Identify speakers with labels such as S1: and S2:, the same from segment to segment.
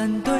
S1: 难对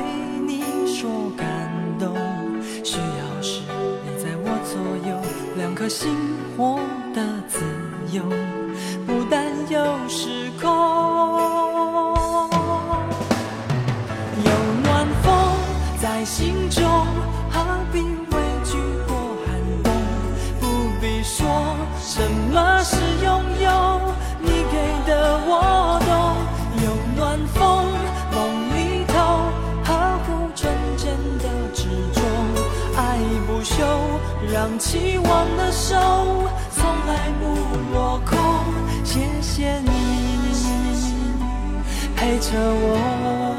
S1: 让期望的手从来不落空，谢谢你陪着我。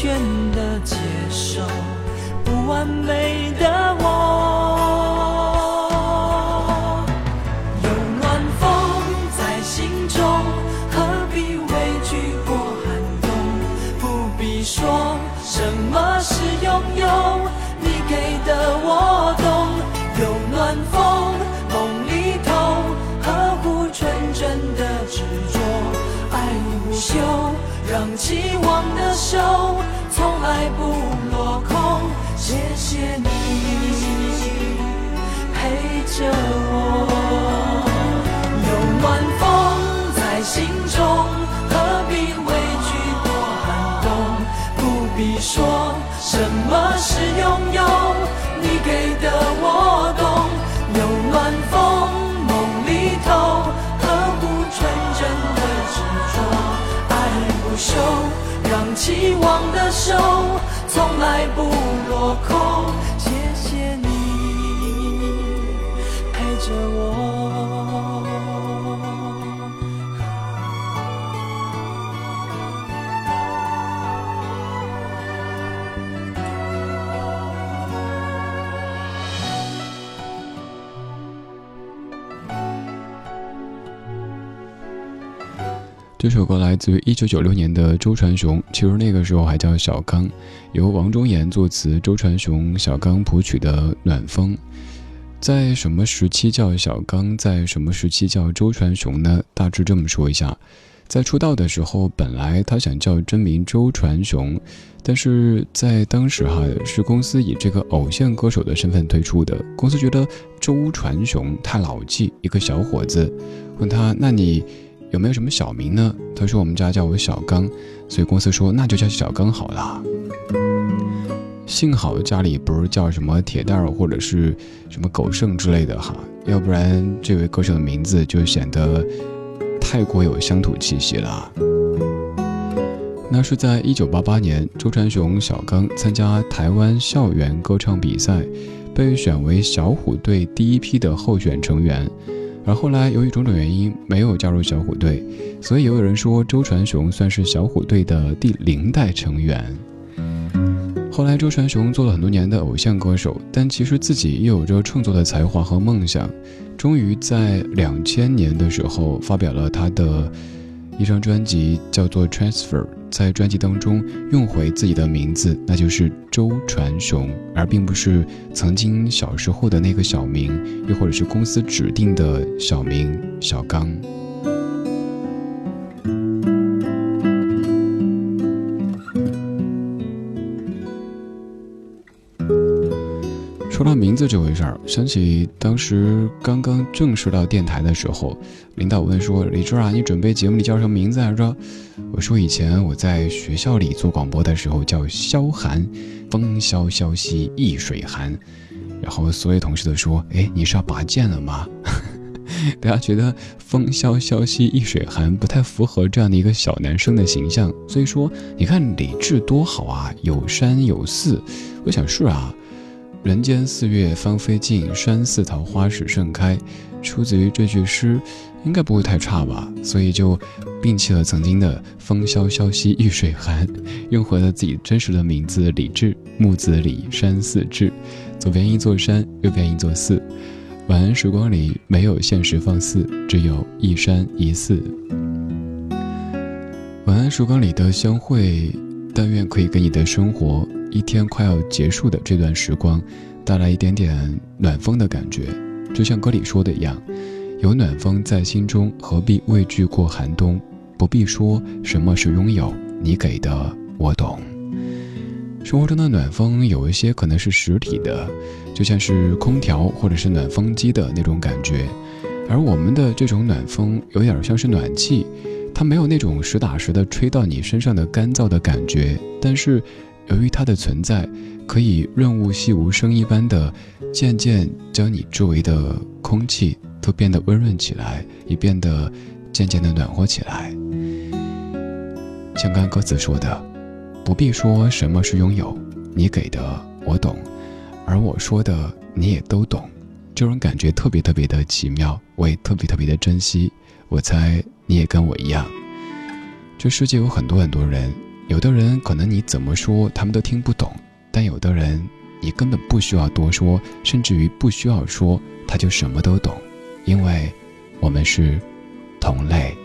S1: 全的接受不完美的我有暖风在心中何必畏惧过寒冬？不必说什么是拥有你给的我懂有。暖风梦里头呵护纯真的执着爱无休让期望手从来不落空，谢谢你陪着我。有暖风在心中，何必畏惧过寒冬？不必说什么希望的手从来不落空。
S2: 这首歌来自于一九九六年的周传雄，其实那个时候还叫小刚，由王中岩作词，周传雄、小刚谱曲的《暖风》。在什么时期叫小刚，在什么时期叫周传雄呢？大致这么说一下，在出道的时候，本来他想叫真名周传雄，但是在当时哈是公司以这个偶像歌手的身份推出的，公司觉得周传雄太老气，一个小伙子，问他那你。有没有什么小名呢？他说我们家叫我小刚，所以公司说那就叫小刚好了。幸好家里不是叫什么铁蛋儿或者是什么狗剩之类的哈，要不然这位歌手的名字就显得太过有乡土气息了。那是在一九八八年，周传雄小刚参加台湾校园歌唱比赛，被选为小虎队第一批的候选成员。而后来由于种种原因没有加入小虎队，所以也有人说周传雄算是小虎队的第零代成员。后来周传雄做了很多年的偶像歌手，但其实自己也有着创作的才华和梦想。终于在两千年的时候发表了他的一张专辑，叫做《Transfer》。在专辑当中用回自己的名字，那就是周传雄，而并不是曾经小时候的那个小名，又或者是公司指定的小名小刚。这回事儿，想起当时刚刚正式到电台的时候，领导问说：“李志啊，你准备节目里叫什么名字来着？”我说：“以前我在学校里做广播的时候叫萧寒，风萧萧兮易水寒。”然后所有同事都说：“哎，你是要拔剑了吗？” 大家觉得“风萧萧兮易水寒”不太符合这样的一个小男生的形象，所以说你看李志多好啊，有山有寺。我想是啊。人间四月芳菲尽，山寺桃花始盛开，出自于这句诗，应该不会太差吧？所以就摒弃了曾经的“风萧萧兮易水寒”，用回了自己真实的名字李志，木子李，山寺志。左边一座山，右边一座寺。晚安时光里没有现实放肆，只有一山一寺。晚安时光里的相会，但愿可以给你的生活。一天快要结束的这段时光，带来一点点暖风的感觉，就像歌里说的一样，有暖风在心中，何必畏惧过寒冬？不必说什么是拥有，你给的我懂。生活中的暖风有一些可能是实体的，就像是空调或者是暖风机的那种感觉，而我们的这种暖风有点像是暖气，它没有那种实打实的吹到你身上的干燥的感觉，但是。由于它的存在，可以润物细无声一般的，渐渐将你周围的空气都变得温润起来，也变得渐渐的暖和起来。像刚歌词说的，不必说什么是拥有，你给的我懂，而我说的你也都懂，这种感觉特别特别的奇妙，我也特别特别的珍惜。我猜你也跟我一样，这世界有很多很多人。有的人可能你怎么说他们都听不懂，但有的人你根本不需要多说，甚至于不需要说他就什么都懂，因为我们是同类。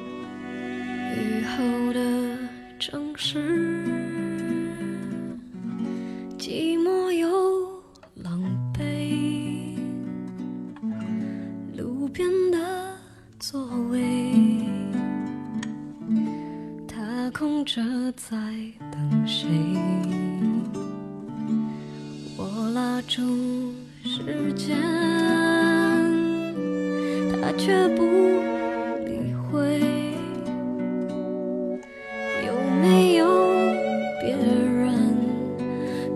S3: 在等谁？我拉住时间，他却不理会。有没有别人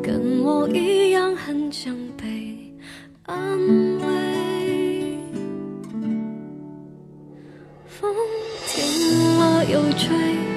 S3: 跟我一样很想被安慰？风停了又吹。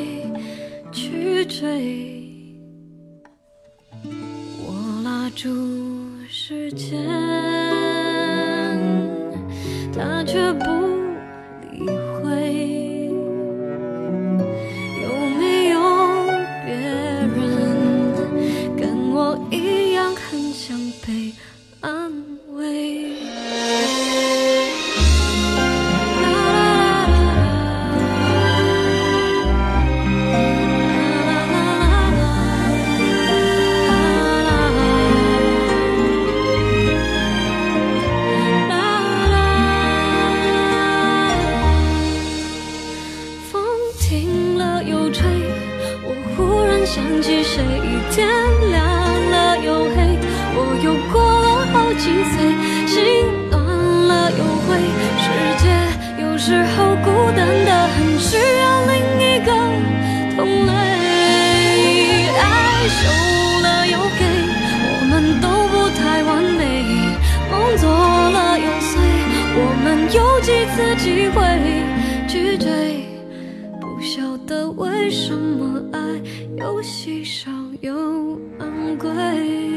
S3: 时有几次机会去追？不晓得为什么爱又稀少又昂贵。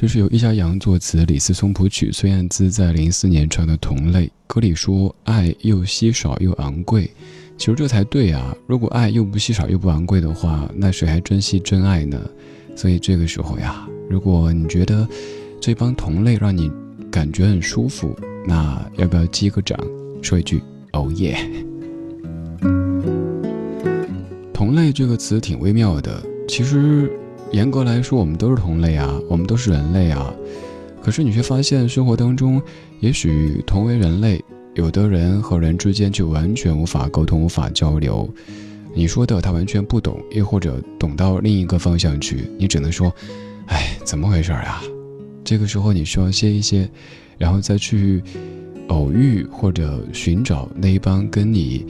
S2: 这是由易家扬作词，李思松谱曲，孙燕姿在零四年唱的《同类》。歌里说：“爱又稀少又昂贵。”其实这才对啊！如果爱又不稀少又不昂贵的话，那谁还珍惜真爱呢？所以这个时候呀，如果你觉得这帮同类让你感觉很舒服，那要不要击个掌，说一句“哦耶”？同类这个词挺微妙的，其实。严格来说，我们都是同类啊，我们都是人类啊。可是你却发现，生活当中，也许同为人类，有的人和人之间就完全无法沟通、无法交流。你说的他完全不懂，又或者懂到另一个方向去，你只能说：“哎，怎么回事啊？”这个时候你需要歇一歇，然后再去偶遇或者寻找那一帮跟你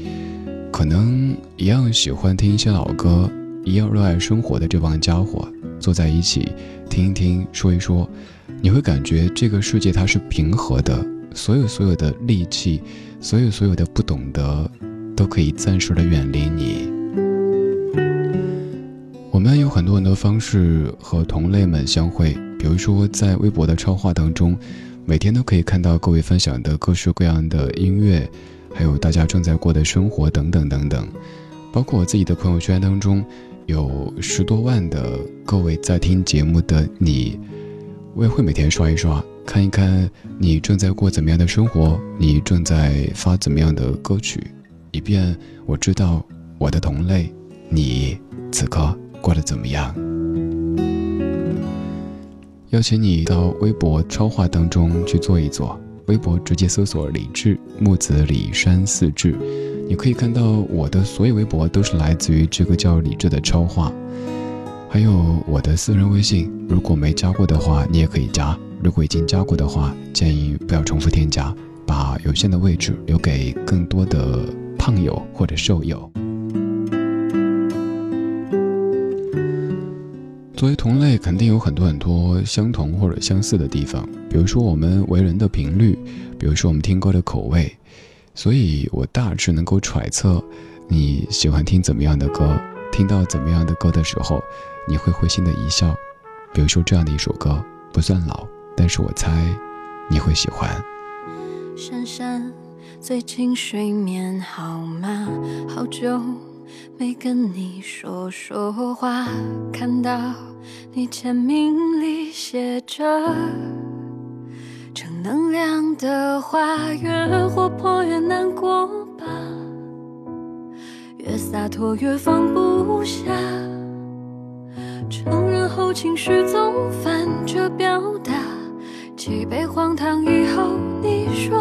S2: 可能一样喜欢听一些老歌。一样热爱生活的这帮家伙坐在一起，听一听，说一说，你会感觉这个世界它是平和的，所有所有的戾气，所有所有的不懂得，都可以暂时的远离你。我们有很多很多方式和同类们相会，比如说在微博的超话当中，每天都可以看到各位分享的各式各样的音乐，还有大家正在过的生活等等等等，包括我自己的朋友圈当中。有十多万的各位在听节目的你，我也会每天刷一刷，看一看你正在过怎么样的生活，你正在发怎么样的歌曲，以便我知道我的同类，你此刻过得怎么样。邀请你到微博超话当中去做一做，微博直接搜索李志木子李山四志。你可以看到我的所有微博都是来自于这个叫李智的超话，还有我的私人微信，如果没加过的话，你也可以加；如果已经加过的话，建议不要重复添加，把有限的位置留给更多的胖友或者瘦友。作为同类，肯定有很多很多相同或者相似的地方，比如说我们为人的频率，比如说我们听歌的口味。所以我大致能够揣测，你喜欢听怎么样的歌，听到怎么样的歌的时候，你会会心的一笑。比如说这样的一首歌，不算老，但是我猜你会喜欢。
S3: 珊珊，最近睡眠好吗？好久没跟你说说话，看到你签名里写着。能量的话，越活泼越难过吧，越洒脱越放不下。承认后情绪总反着表达，几杯荒唐以后，你说，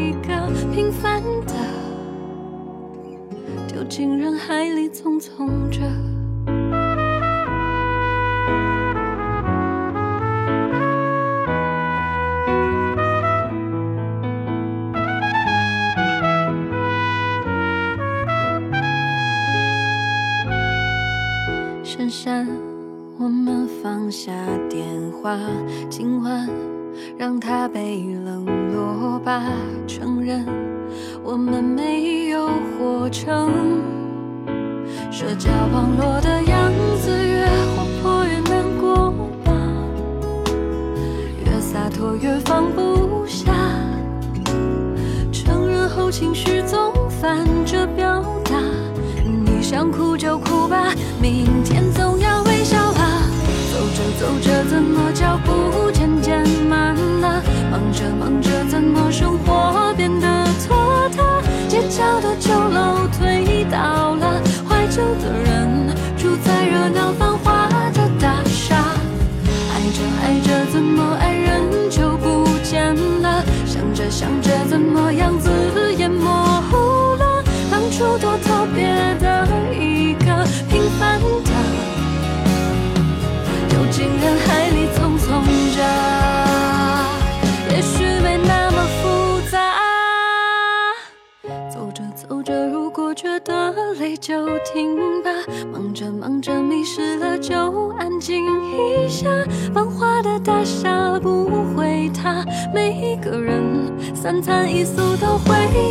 S3: 进人海里匆匆着。我们放下电话，今晚让它被冷落吧。承认我们没有活成社交网络的样子，越活泼越难过吧，越洒脱越放不下。承认后。情绪总反着表达。你想哭就哭吧，明天总要微笑吧。走着走着，怎么脚步渐渐慢了？忙着忙着，怎么生活变得？小的酒楼推倒了，怀旧的人住在热闹餐一宿都会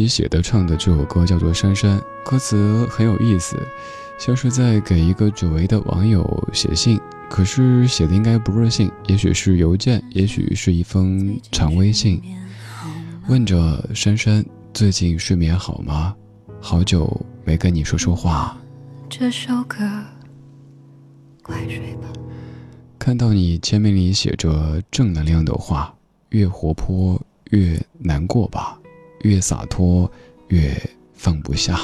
S2: 金玟岐写的唱的这首歌叫做《珊珊》，歌词很有意思，像是在给一个久违的网友写信，可是写的应该不是信，也许是邮件，也许是一封长微信，问着珊珊最近睡眠好吗？好久没跟你说说话。
S3: 这首歌，快睡吧。
S2: 看到你签名里写着正能量的话，越活泼越难过吧，越洒脱越放不下。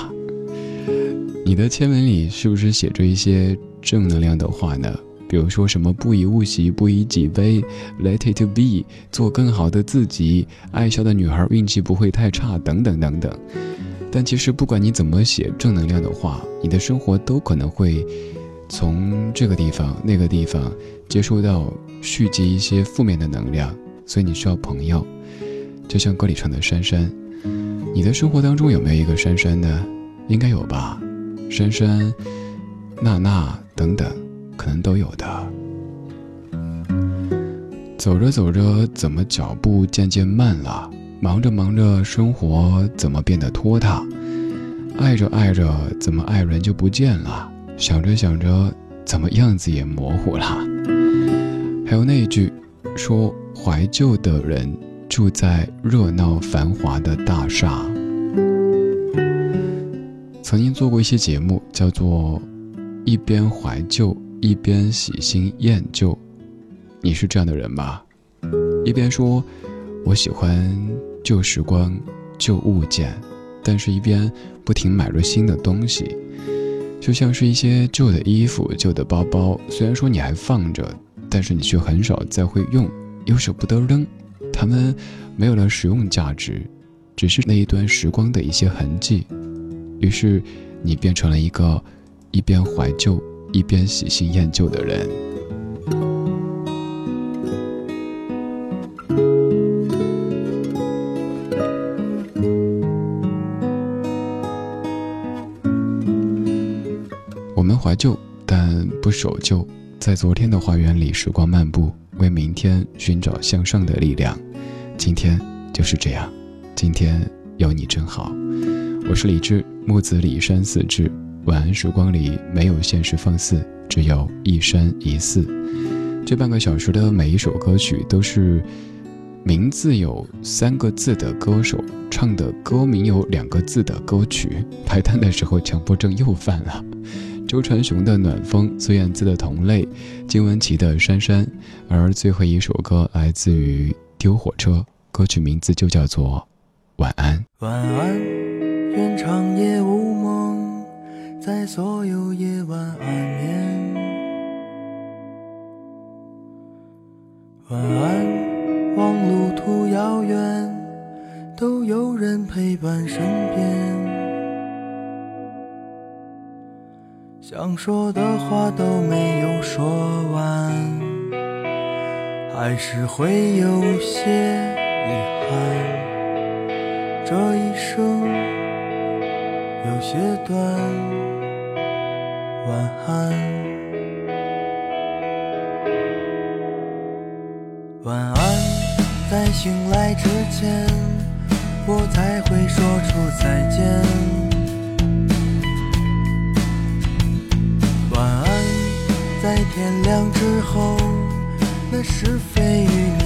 S2: 你的签文里是不是写着一些正能量的话呢？比如说什么不以物喜，不以己悲，Let it be，做更好的自己，爱笑的女孩运气不会太差，等等等等。但其实不管你怎么写正能量的话，你的生活都可能会从这个地方、那个地方接收到蓄积一些负面的能量，所以你需要朋友。就像歌里唱的珊珊，你的生活当中有没有一个珊珊呢？应该有吧，珊珊、娜娜等等。可能都有的。走着走着，怎么脚步渐渐慢了？忙着忙着，生活怎么变得拖沓？爱着爱着，怎么爱人就不见了？想着想着，怎么样子也模糊了？还有那一句，说怀旧的人住在热闹繁华的大厦。曾经做过一些节目，叫做一边怀旧。一边喜新厌旧，你是这样的人吗？一边说我喜欢旧时光、旧物件，但是一边不停买入新的东西，就像是一些旧的衣服、旧的包包，虽然说你还放着，但是你却很少再会用，又舍不得扔，它们没有了实用价值，只是那一段时光的一些痕迹。于是，你变成了一个一边怀旧。一边喜新厌旧的人，我们怀旧，但不守旧，在昨天的花园里时光漫步，为明天寻找向上的力量。今天就是这样，今天有你真好。我是李志，木子李山四志。晚安时光里没有现实放肆，只有一山一寺。这半个小时的每一首歌曲都是名字有三个字的歌手唱的歌名有两个字的歌曲。排单的时候强迫症又犯了。周传雄的暖风，孙燕姿的同类，金玟岐的珊珊。而最后一首歌来自于丢火车，歌曲名字就叫做晚安。
S4: 晚安，愿长夜无梦。在所有夜晚安眠。晚安，望路途遥远，都有人陪伴身边。想说的话都没有说完，还是会有些遗憾。这一生有些短，晚安。晚安，在醒来之前，我才会说出再见。晚安，在天亮之后，那是非与你。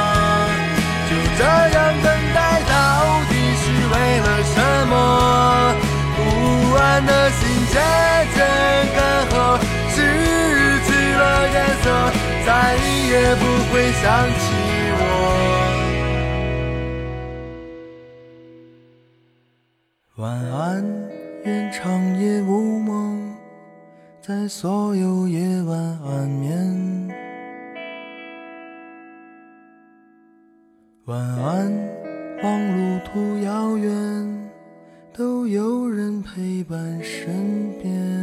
S4: 的心渐渐干涸，失去了颜色，再也不会想起我。晚安，愿长夜无梦，在所有夜晚安眠。晚安，望路途遥远，都有人陪伴身边。